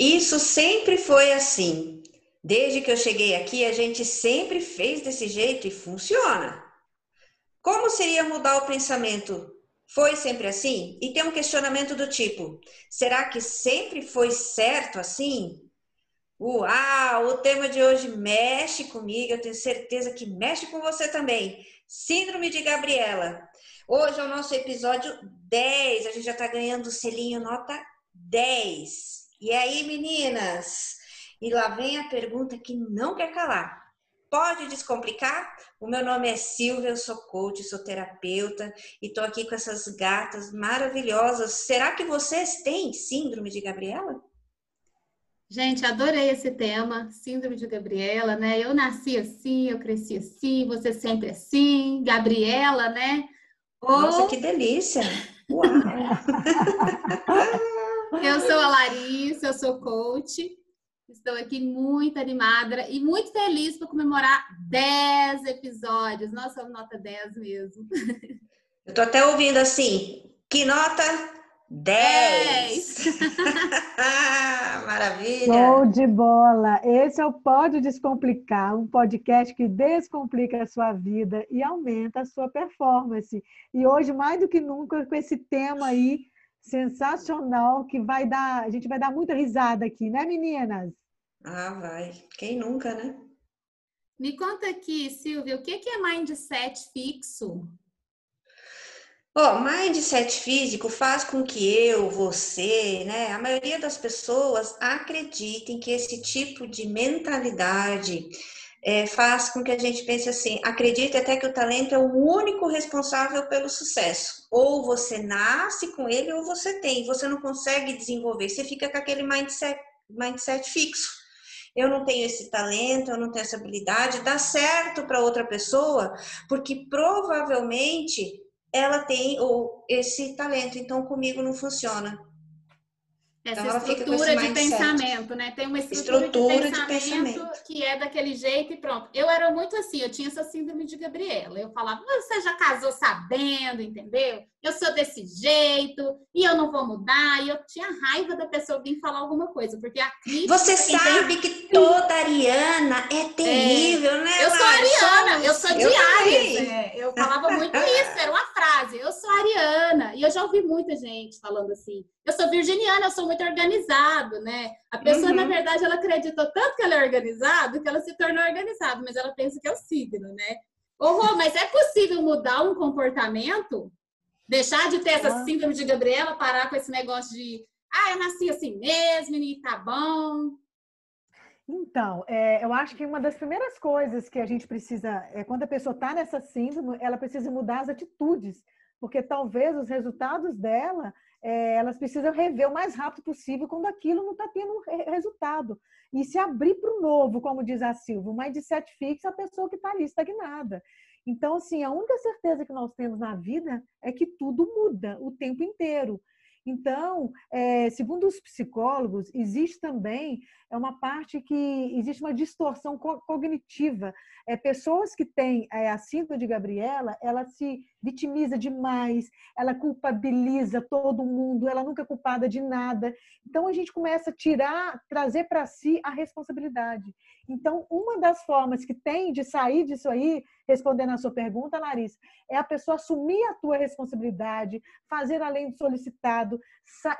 Isso sempre foi assim. Desde que eu cheguei aqui, a gente sempre fez desse jeito e funciona. Como seria mudar o pensamento? Foi sempre assim? E tem um questionamento do tipo: será que sempre foi certo assim? Uau, o tema de hoje mexe comigo, eu tenho certeza que mexe com você também. Síndrome de Gabriela. Hoje é o nosso episódio 10, a gente já tá ganhando o selinho nota 10. E aí, meninas? E lá vem a pergunta que não quer calar. Pode descomplicar? O meu nome é Silvia, eu sou coach, sou terapeuta e tô aqui com essas gatas maravilhosas. Será que vocês têm síndrome de Gabriela? Gente, adorei esse tema, Síndrome de Gabriela, né? Eu nasci assim, eu cresci assim, você sempre assim, Gabriela, né? Ou... Nossa, que delícia! Uau! eu sou a Larissa, eu sou coach, estou aqui muito animada e muito feliz para comemorar 10 episódios. Nossa, nota 10 mesmo. Eu tô até ouvindo assim, que nota 10! Maravilha! Show de bola! Esse é o Pode Descomplicar, um podcast que descomplica a sua vida e aumenta a sua performance. E hoje, mais do que nunca, com esse tema aí sensacional que vai dar, a gente vai dar muita risada aqui, né, meninas? Ah, vai. Quem nunca, né? Me conta aqui, Silvia, o que é mindset fixo? Ó, oh, mindset físico faz com que eu, você, né, a maioria das pessoas acreditem que esse tipo de mentalidade é, faz com que a gente pense assim, acredite até que o talento é o único responsável pelo sucesso. Ou você nasce com ele ou você tem, você não consegue desenvolver, você fica com aquele mindset, mindset fixo. Eu não tenho esse talento, eu não tenho essa habilidade, dá certo para outra pessoa, porque provavelmente ela tem ou esse talento, então comigo não funciona. Essa então, estrutura de pensamento, né? Tem uma estrutura, estrutura de, pensamento de, pensamento que é daquele jeito e pronto. Eu era muito assim, eu tinha essa síndrome de Gabriela. Eu falava, você já casou sabendo, entendeu? Eu sou desse jeito e eu não vou mudar. E eu tinha raiva da pessoa vir falar alguma coisa, porque a crítica. Você sabe tem... que toda ariana é terrível, é. né? Eu sou ariana, eu sou de Ares. É. Eu falava muito isso, era uma frase. Eu sou ariana. E eu já ouvi muita gente falando assim. Eu sou virginiana, eu sou muito organizado, né? A pessoa, uhum. na verdade, ela acreditou tanto que ela é organizada que ela se tornou organizada, mas ela pensa que é o signo, né? Oh, mas é possível mudar um comportamento? Deixar de ter essa síndrome de Gabriela, parar com esse negócio de ah, eu nasci assim mesmo e tá bom. Então, é, eu acho que uma das primeiras coisas que a gente precisa, é quando a pessoa está nessa síndrome, ela precisa mudar as atitudes, porque talvez os resultados dela, é, elas precisam rever o mais rápido possível quando aquilo não está tendo resultado. E se abrir para o novo, como diz a Silva, o mindset fixo é a pessoa que está ali estagnada. Então, assim, a única certeza que nós temos na vida é que tudo muda o tempo inteiro. Então, é, segundo os psicólogos, existe também é uma parte que existe uma distorção cognitiva. É, pessoas que têm é, a síndrome de Gabriela, ela se vitimiza demais, ela culpabiliza todo mundo, ela nunca é culpada de nada. Então a gente começa a tirar, trazer para si a responsabilidade. Então, uma das formas que tem de sair disso aí, respondendo a sua pergunta, Larissa, é a pessoa assumir a tua responsabilidade, fazer além do solicitado,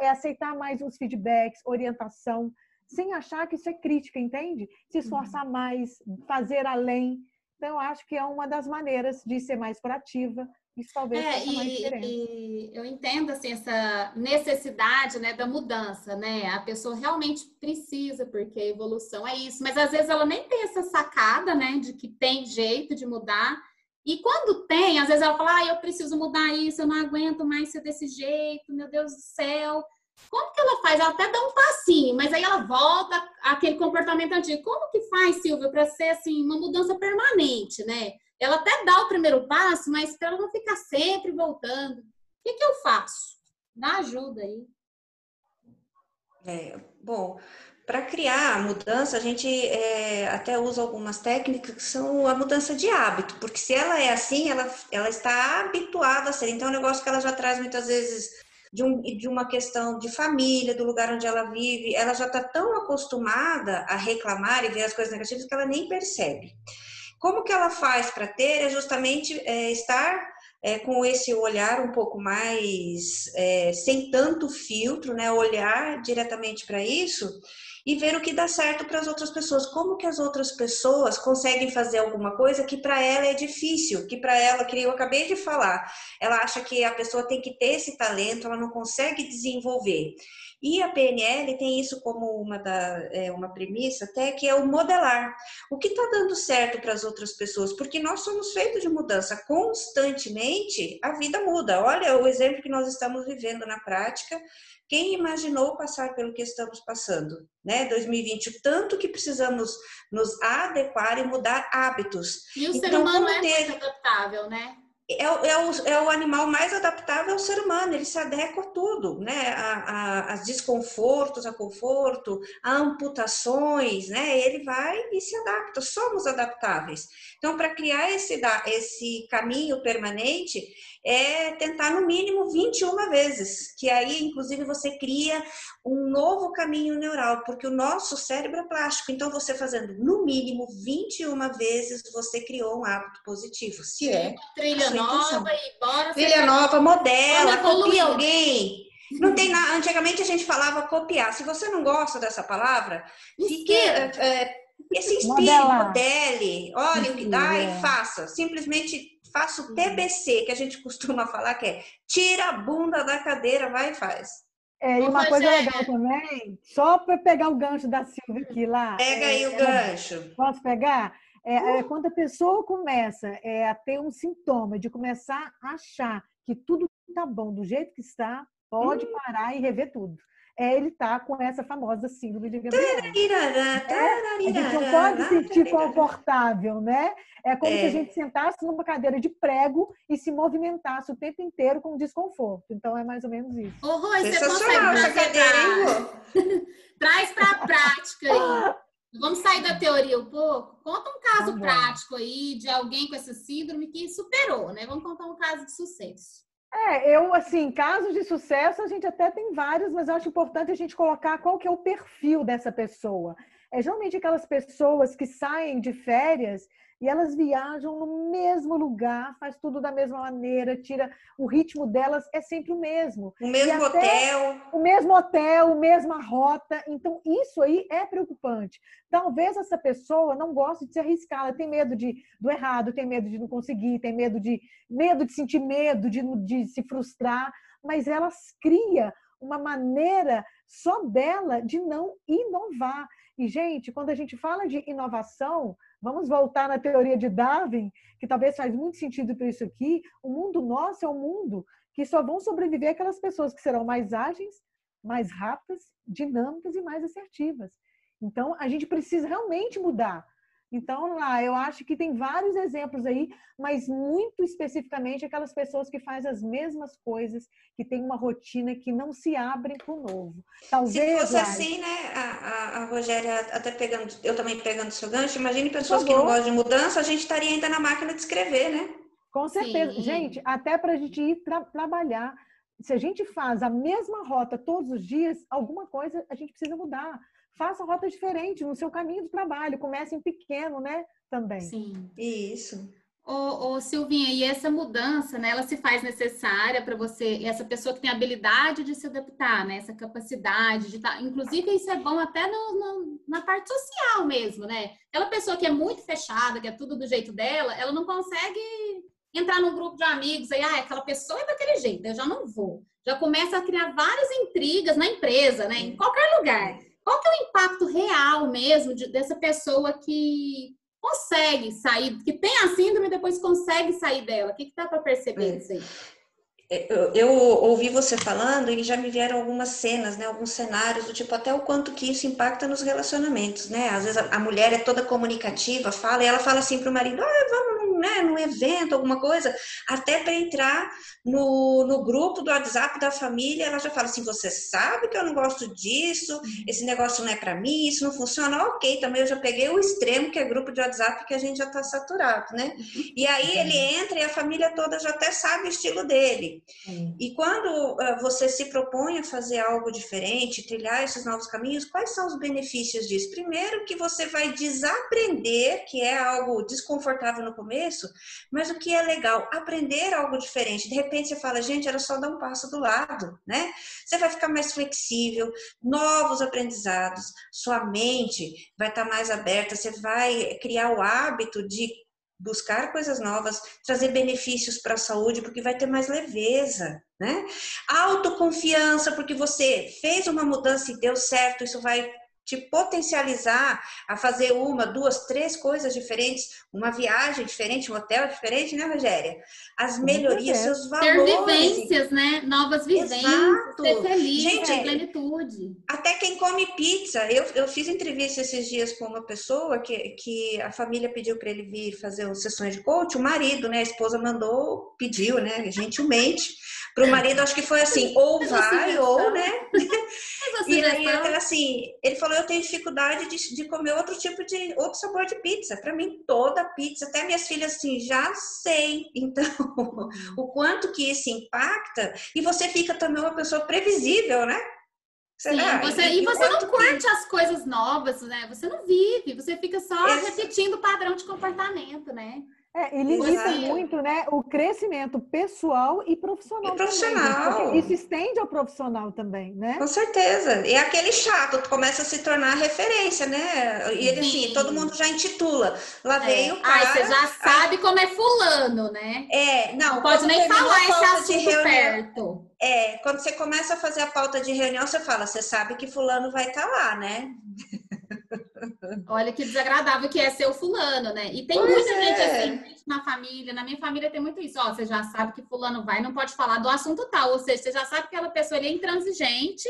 é aceitar mais os feedbacks, orientação, sem achar que isso é crítica, entende? Se esforçar uhum. mais, fazer além. Então, eu acho que é uma das maneiras de ser mais proativa. Isso talvez é, faça mais diferença. E eu entendo assim, essa necessidade né, da mudança, né? A pessoa realmente precisa, porque a evolução é isso. Mas às vezes ela nem tem essa sacada, né? De que tem jeito de mudar. E quando tem, às vezes ela fala, ah, eu preciso mudar isso, eu não aguento mais ser desse jeito, meu Deus do céu. Como que ela faz? Ela até dá um passinho, mas aí ela volta àquele comportamento antigo. Como que faz, Silvia, para ser assim uma mudança permanente, né? Ela até dá o primeiro passo, mas para ela não ficar sempre voltando. O que, que eu faço? Dá ajuda aí. É, bom, para criar a mudança, a gente é, até usa algumas técnicas que são a mudança de hábito, porque se ela é assim, ela, ela está habituada a ser. Então, é um negócio que ela já traz muitas vezes de, um, de uma questão de família, do lugar onde ela vive, ela já está tão acostumada a reclamar e ver as coisas negativas que ela nem percebe. Como que ela faz para ter é justamente é, estar é, com esse olhar um pouco mais é, sem tanto filtro, né? Olhar diretamente para isso e ver o que dá certo para as outras pessoas. Como que as outras pessoas conseguem fazer alguma coisa que para ela é difícil, que para ela, que eu acabei de falar, ela acha que a pessoa tem que ter esse talento, ela não consegue desenvolver. E a PNL tem isso como uma, da, é, uma premissa até, que é o modelar. O que está dando certo para as outras pessoas? Porque nós somos feitos de mudança. Constantemente, a vida muda. Olha o exemplo que nós estamos vivendo na prática. Quem imaginou passar pelo que estamos passando, né? 2020, o tanto que precisamos nos adequar e mudar hábitos. E o então, ser humano é ter... muito adaptável, né? É, é, o, é o animal mais adaptável ao ser humano, ele se adequa a tudo, né? A, a, a, desconfortos, a conforto, a amputações, né? Ele vai e se adapta, somos adaptáveis. Então, para criar esse, esse caminho permanente, é tentar no mínimo 21 vezes, que aí, inclusive, você cria um novo caminho neural, porque o nosso cérebro é plástico. Então, você fazendo no mínimo 21 vezes, você criou um hábito positivo. Se é. Trilha nova e bora. Trilha nova, modela, copia alguém. Não tem nada. Antigamente a gente falava copiar. Se você não gosta dessa palavra, fique. É, é, se inspire, modele, olhe o que dá e é. faça. Simplesmente faça o TBC, que a gente costuma falar, que é tira a bunda da cadeira, vai e faz. É, e uma coisa legal também, só para pegar o gancho da Silvia aqui lá. Pega aí é, o gancho. Posso pegar? É, é, quando a pessoa começa é, a ter um sintoma de começar a achar que tudo está bom do jeito que está, pode hum. parar e rever tudo é ele tá com essa famosa síndrome de Gabriel. É, a gente não pode se sentir confortável, né? É como é. se a é. gente sentasse numa cadeira de prego e se movimentasse o tempo inteiro com desconforto. Então é mais ou menos isso. Ô, Rui, você consegue cadeira, Traz para a prática aí. Vamos sair da teoria um pouco? Conta um caso Vamos prático aí de alguém com essa síndrome que superou, né? Vamos contar um caso de sucesso. É, eu, assim, casos de sucesso a gente até tem vários, mas eu acho importante a gente colocar qual que é o perfil dessa pessoa. É geralmente aquelas pessoas que saem de férias e elas viajam no mesmo lugar, faz tudo da mesma maneira, tira o ritmo delas é sempre o mesmo. O mesmo hotel. O mesmo hotel, a mesma rota. Então, isso aí é preocupante. Talvez essa pessoa não goste de se arriscar, ela tem medo de, do errado, tem medo de não conseguir, tem medo de medo de sentir medo, de, de se frustrar, mas elas cria uma maneira só dela de não inovar. E, gente, quando a gente fala de inovação, vamos voltar na teoria de Darwin, que talvez faz muito sentido para isso aqui. O mundo nosso é um mundo que só vão sobreviver aquelas pessoas que serão mais ágeis, mais rápidas, dinâmicas e mais assertivas. Então, a gente precisa realmente mudar. Então, lá, eu acho que tem vários exemplos aí, mas muito especificamente aquelas pessoas que fazem as mesmas coisas, que têm uma rotina que não se abrem para o novo. Talvez, se fosse assim, né, a, a, a, Rogéria, até pegando, eu também pegando seu gancho, imagine pessoas que não gostam de mudança, a gente estaria ainda na máquina de escrever, né? Com certeza. Sim. Gente, até para a gente ir tra trabalhar, se a gente faz a mesma rota todos os dias, alguma coisa a gente precisa mudar faça rota diferente no seu caminho do trabalho, comece em pequeno, né? Também. Sim. Isso. Ô, ô, Silvinha, e essa mudança, né, ela se faz necessária para você, essa pessoa que tem habilidade de se adaptar, né, essa capacidade de estar, tá, inclusive isso é bom até no, no, na parte social mesmo, né? Aquela pessoa que é muito fechada, que é tudo do jeito dela, ela não consegue entrar num grupo de amigos aí, ah, aquela pessoa é daquele jeito, eu já não vou. Já começa a criar várias intrigas na empresa, né, em qualquer lugar. Qual que é o impacto real mesmo de, dessa pessoa que consegue sair, que tem a síndrome e depois consegue sair dela? O que, que dá para perceber disso aí? É, eu, eu, ouvi você falando e já me vieram algumas cenas, né, alguns cenários do tipo até o quanto que isso impacta nos relacionamentos, né? Às vezes a, a mulher é toda comunicativa, fala e ela fala assim para o marido, ah, vamos né, num evento, alguma coisa, até para entrar no, no grupo do WhatsApp da família, ela já fala assim: você sabe que eu não gosto disso, uhum. esse negócio não é para mim, isso não funciona. Ok, também eu já peguei o extremo, que é grupo de WhatsApp, que a gente já está saturado, né? Uhum. E aí ele entra e a família toda já até sabe o estilo dele. E quando uh, você se propõe a fazer algo diferente, trilhar esses novos caminhos, quais são os benefícios disso? Primeiro, que você vai desaprender, que é algo desconfortável no começo, mas o que é legal? Aprender algo diferente. De repente você fala, gente, era só dar um passo do lado, né? Você vai ficar mais flexível, novos aprendizados, sua mente vai estar mais aberta, você vai criar o hábito de buscar coisas novas, trazer benefícios para a saúde, porque vai ter mais leveza, né? Autoconfiança, porque você fez uma mudança e deu certo, isso vai te potencializar a fazer uma, duas, três coisas diferentes, uma viagem diferente, um hotel diferente, né, Rogéria? As melhorias, seus valores. Ter vivências, né? Novas vivências, Exato. ser feliz, Gente, ter plenitude. Até quem come pizza. Eu, eu fiz entrevista esses dias com uma pessoa que, que a família pediu para ele vir fazer sessões de coach, o marido, né? A esposa mandou, pediu, né? Gentilmente. Para o marido, acho que foi assim, ou vai, ou, né? e aí, assim, ele falou, eu tenho dificuldade de, de comer outro tipo de, outro sabor de pizza. Para mim, toda pizza, até minhas filhas, assim, já sei. Então, o quanto que isso impacta, e você fica também uma pessoa previsível, né? Sim, você, e, e você não curte que... as coisas novas, né? Você não vive, você fica só repetindo o padrão de comportamento, né? É, e limita muito né, o crescimento pessoal e profissional. E profissional. Também, isso estende ao profissional também, né? Com certeza. E aquele chato começa a se tornar referência, né? E ele, assim, todo mundo já intitula. Lá é. veio o cara. Ai, você já sabe como é fulano, né? É, não. não pode nem falar esse assunto perto. É, quando você começa a fazer a pauta de reunião, você fala, você sabe que fulano vai estar tá lá, né? Olha que desagradável que é ser o fulano, né? E tem pois muita é. gente assim na família, na minha família tem muito isso. Ó, você já sabe que fulano vai, não pode falar do assunto tal. Ou seja, você já sabe que aquela pessoa é intransigente,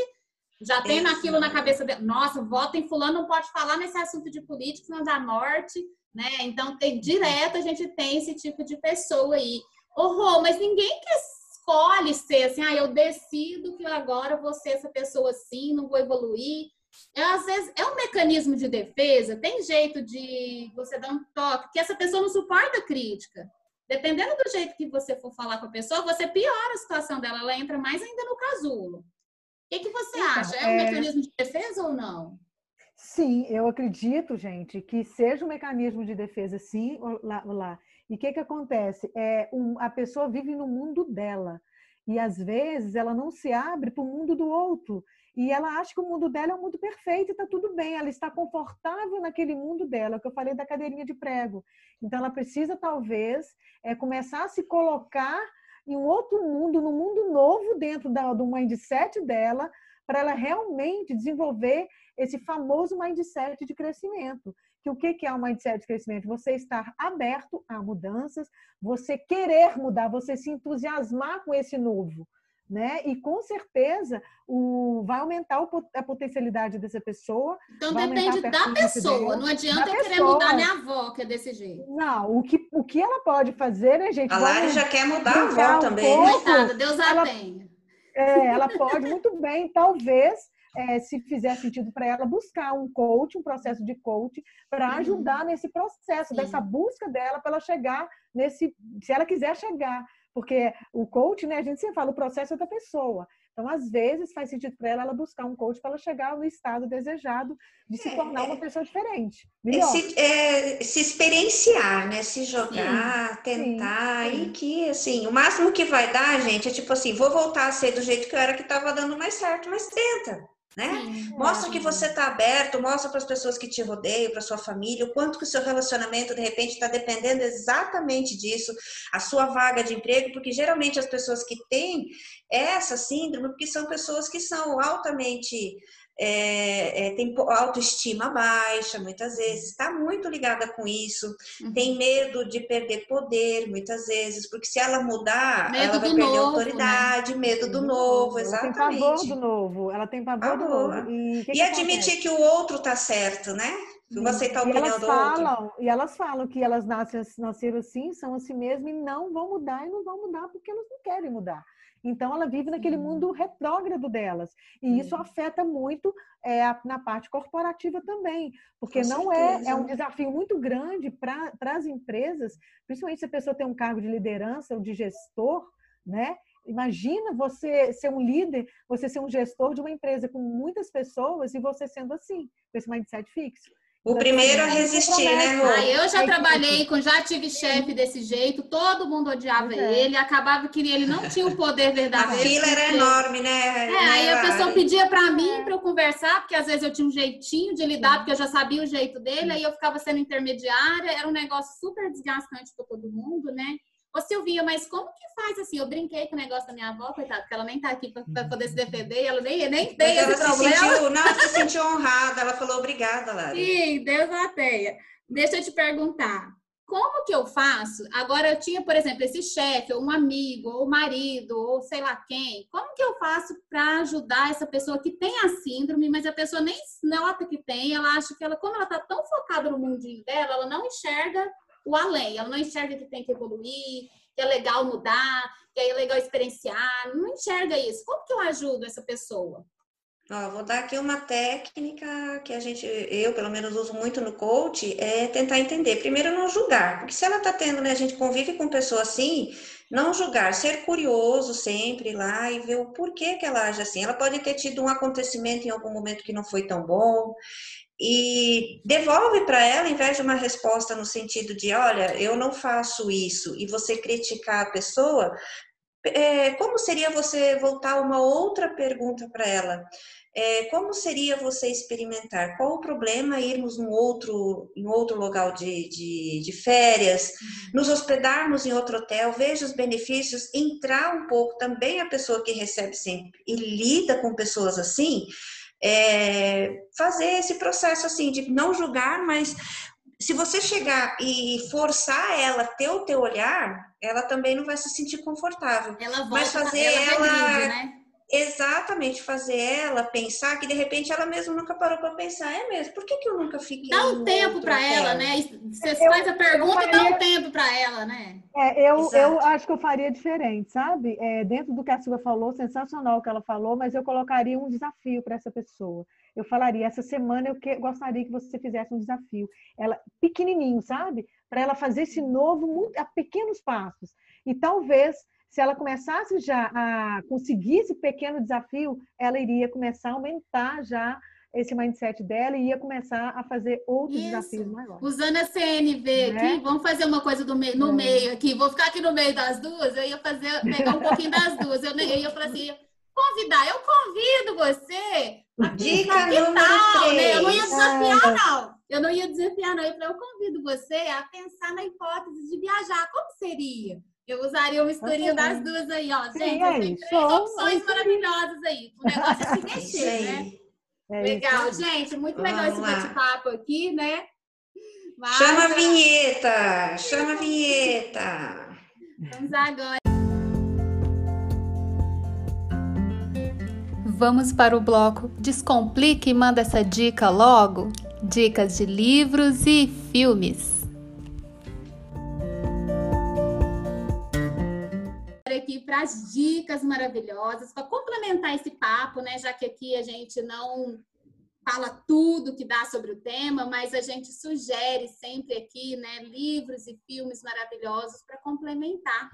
já tem aquilo na cabeça dele. Nossa, vota em fulano, não pode falar nesse assunto de política, senão dá morte, né? Então, tem, direto a gente tem esse tipo de pessoa aí. Ô, Rô, mas ninguém que escolhe ser assim, ah, eu decido que agora vou ser essa pessoa assim, não vou evoluir é, às vezes é um mecanismo de defesa, tem jeito de você dar um toque, que essa pessoa não suporta a crítica. Dependendo do jeito que você for falar com a pessoa, você piora a situação dela, ela entra mais ainda no casulo. O que, que você então, acha? É um é... mecanismo de defesa ou não? Sim, eu acredito, gente, que seja um mecanismo de defesa, sim, lá. lá. E o que, que acontece? É, um, a pessoa vive no mundo dela. E às vezes ela não se abre para o mundo do outro. E ela acha que o mundo dela é um mundo perfeito e está tudo bem, ela está confortável naquele mundo dela, que eu falei da cadeirinha de prego. Então, ela precisa, talvez, é, começar a se colocar em um outro mundo, num mundo novo dentro da, do mindset dela, para ela realmente desenvolver esse famoso mindset de crescimento. Que o que é o um mindset de crescimento? Você estar aberto a mudanças, você querer mudar, você se entusiasmar com esse novo né? E com certeza o, vai aumentar o, a potencialidade dessa pessoa. Então depende da pessoa, não adianta eu querer mudar minha avó, que é desse jeito. Não, o que, o que ela pode fazer, né, gente? A Lari já quer mudar a avó um também. Pouco, Coitada, Deus a ela, tenha. É, ela pode muito bem, talvez, é, se fizer sentido para ela, buscar um coach, um processo de coach, para uhum. ajudar nesse processo, Sim. dessa busca dela, para ela chegar nesse. Se ela quiser chegar porque o coach, né, a gente sempre fala, o processo é da pessoa. Então, às vezes, faz sentido para ela, ela buscar um coach para ela chegar no estado desejado de se é, tornar uma é. pessoa diferente. É se, é, se, experienciar, né? Se jogar, sim, tentar. Sim, sim. E que, assim, o máximo que vai dar, gente, é tipo assim, vou voltar a ser do jeito que eu era que estava dando mais certo, mas tenta. Né? Sim, mostra que você está aberto, mostra para as pessoas que te rodeiam, para sua família, o quanto que o seu relacionamento de repente está dependendo exatamente disso, a sua vaga de emprego, porque geralmente as pessoas que têm essa síndrome, porque são pessoas que são altamente é, é, tem autoestima baixa, muitas vezes, está muito ligada com isso, uhum. tem medo de perder poder, muitas vezes, porque se ela mudar, medo ela vai perder novo, autoridade, né? medo do novo, exatamente. Ela tem pavor do novo, ela tem pavor, do novo. E, que e que admitir acontece? que o outro está certo, né? Você está a opinião elas do falam, outro. E elas falam que elas nascem, nasceram assim, são assim mesmo e não vão mudar e não vão mudar porque elas não querem mudar. Então, ela vive naquele mundo retrógrado delas. E isso afeta muito é, na parte corporativa também, porque Com não é, é um desafio muito grande para as empresas, principalmente se a pessoa tem um cargo de liderança ou de gestor, né? Imagina você ser um líder, você ser um gestor de uma empresa com muitas pessoas e você sendo assim, com esse mindset fixo. O primeiro a resistir, né, Rô? Ah, eu já trabalhei com, já tive chefe desse jeito, todo mundo odiava é. ele, acabava que ele não tinha o poder verdadeiro. A fila era porque... enorme, né? É, aí a pessoa pedia para mim para eu conversar, porque às vezes eu tinha um jeitinho de lidar, porque eu já sabia o jeito dele, aí eu ficava sendo intermediária, era um negócio super desgastante para todo mundo, né? Ô Silvinha, mas como que faz assim? Eu brinquei com o negócio da minha avó, coitada, porque ela nem tá aqui para poder se defender, ela nem, nem tem esse ela problema. Se sentiu, não, ela se sentiu honrada, ela falou obrigada, Lara. Sim, Deus a tenha. Deixa eu te perguntar, como que eu faço? Agora eu tinha, por exemplo, esse chefe, ou um amigo, ou marido, ou sei lá quem. Como que eu faço para ajudar essa pessoa que tem a síndrome, mas a pessoa nem nota que tem, ela acha que ela, como ela tá tão focada no mundinho dela, ela não enxerga o além. Ela não enxerga que tem que evoluir, que é legal mudar, que é legal experienciar. Não enxerga isso. Como que eu ajudo essa pessoa? Ó, vou dar aqui uma técnica que a gente, eu pelo menos uso muito no coach, é tentar entender. Primeiro, não julgar, porque se ela tá tendo, né, a gente convive com pessoa assim, não julgar, ser curioso sempre lá e ver o porquê que ela age assim. Ela pode ter tido um acontecimento em algum momento que não foi tão bom, e devolve para ela, em vez de uma resposta no sentido de, olha, eu não faço isso, e você criticar a pessoa, é, como seria você voltar uma outra pergunta para ela? É, como seria você experimentar? Qual o problema irmos num outro, em outro local de, de, de, férias, uhum. nos hospedarmos em outro hotel, veja os benefícios, entrar um pouco também a pessoa que recebe sempre e lida com pessoas assim, é, fazer esse processo assim de não julgar, mas se você chegar e forçar ela ter o teu olhar, ela também não vai se sentir confortável. Ela volta, mas fazer ela, ela né? Exatamente fazer ela pensar que de repente ela mesma nunca parou para pensar, é mesmo, por que, que eu nunca fiquei Dá um tempo para ela, né? Você eu, faz a pergunta e dá um tempo para ela, né? É, eu, eu acho que eu faria diferente, sabe? É, dentro do que a Silvia falou, sensacional o que ela falou, mas eu colocaria um desafio para essa pessoa. Eu falaria, essa semana eu que, gostaria que você fizesse um desafio. Ela, pequenininho, sabe? Para ela fazer esse novo, muito, a pequenos passos. E talvez se ela começasse já a conseguir esse pequeno desafio, ela iria começar a aumentar já esse mindset dela e ia começar a fazer outros Isso. desafios maiores. Usando a CNV né? aqui, vamos fazer uma coisa meio, no é. meio aqui. Vou ficar aqui no meio das duas, eu ia fazer, pegar um pouquinho das duas. Eu, eu ia falar assim, convidar, eu convido você. Dica número tal, né? Eu não ia desafiar, não. Eu não ia desafiar, não. Eu falei, eu convido você a pensar na hipótese de viajar. Como seria? Eu usaria uma historinha das duas aí, ó. Gente, é três opções maravilhosas aí. O negócio é se mexer, né? É legal, gente. Muito legal esse bate-papo aqui, né? Mas... Chama a vinheta! Chama a vinheta! Vamos agora. Vamos para o bloco Descomplique e manda essa dica logo. Dicas de livros e filmes. Para as dicas maravilhosas, para complementar esse papo, né? Já que aqui a gente não fala tudo que dá sobre o tema, mas a gente sugere sempre aqui, né, livros e filmes maravilhosos para complementar.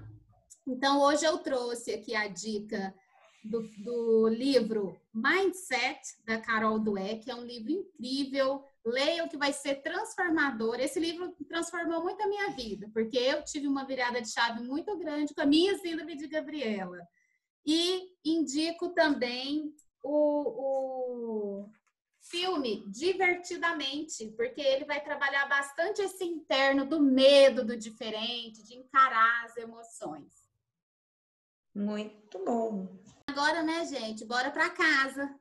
Então, hoje eu trouxe aqui a dica do, do livro Mindset, da Carol Dweck, é um livro incrível, leiam que vai ser transformador. Esse livro transformou muito a minha vida, porque eu tive uma virada de chave muito grande com a minha síndrome de Gabriela. E indico também o, o filme Divertidamente, porque ele vai trabalhar bastante esse interno do medo do diferente, de encarar as emoções. Muito bom. Agora, né, gente? Bora para casa.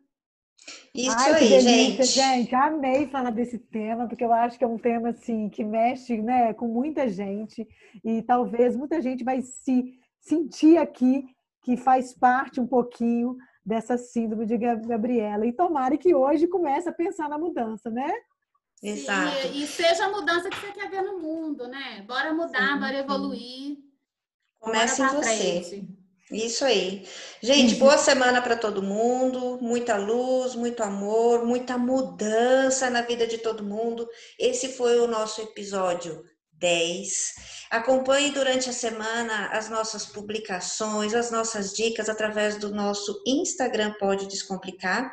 Isso Ai, aí, delícia, gente. Gente, amei falar desse tema, porque eu acho que é um tema assim que mexe, né, com muita gente e talvez muita gente vai se sentir aqui que faz parte um pouquinho dessa síndrome de Gabriela e tomara que hoje comece a pensar na mudança, né? Exato. E seja a mudança que você quer ver no mundo, né? Bora mudar, sim, bora evoluir. Comece em você. Frente. Isso aí. Gente, uhum. boa semana para todo mundo, muita luz, muito amor, muita mudança na vida de todo mundo. Esse foi o nosso episódio 10. Acompanhe durante a semana as nossas publicações, as nossas dicas através do nosso Instagram Pode Descomplicar.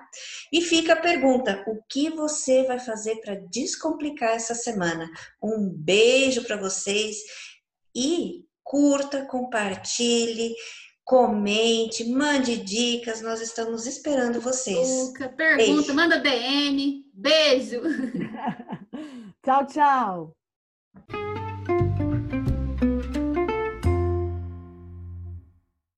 E fica a pergunta: o que você vai fazer para descomplicar essa semana? Um beijo para vocês e curta, compartilhe comente, mande dicas, nós estamos esperando vocês. Luca, pergunta, Beijo. manda DM. Beijo. tchau, tchau.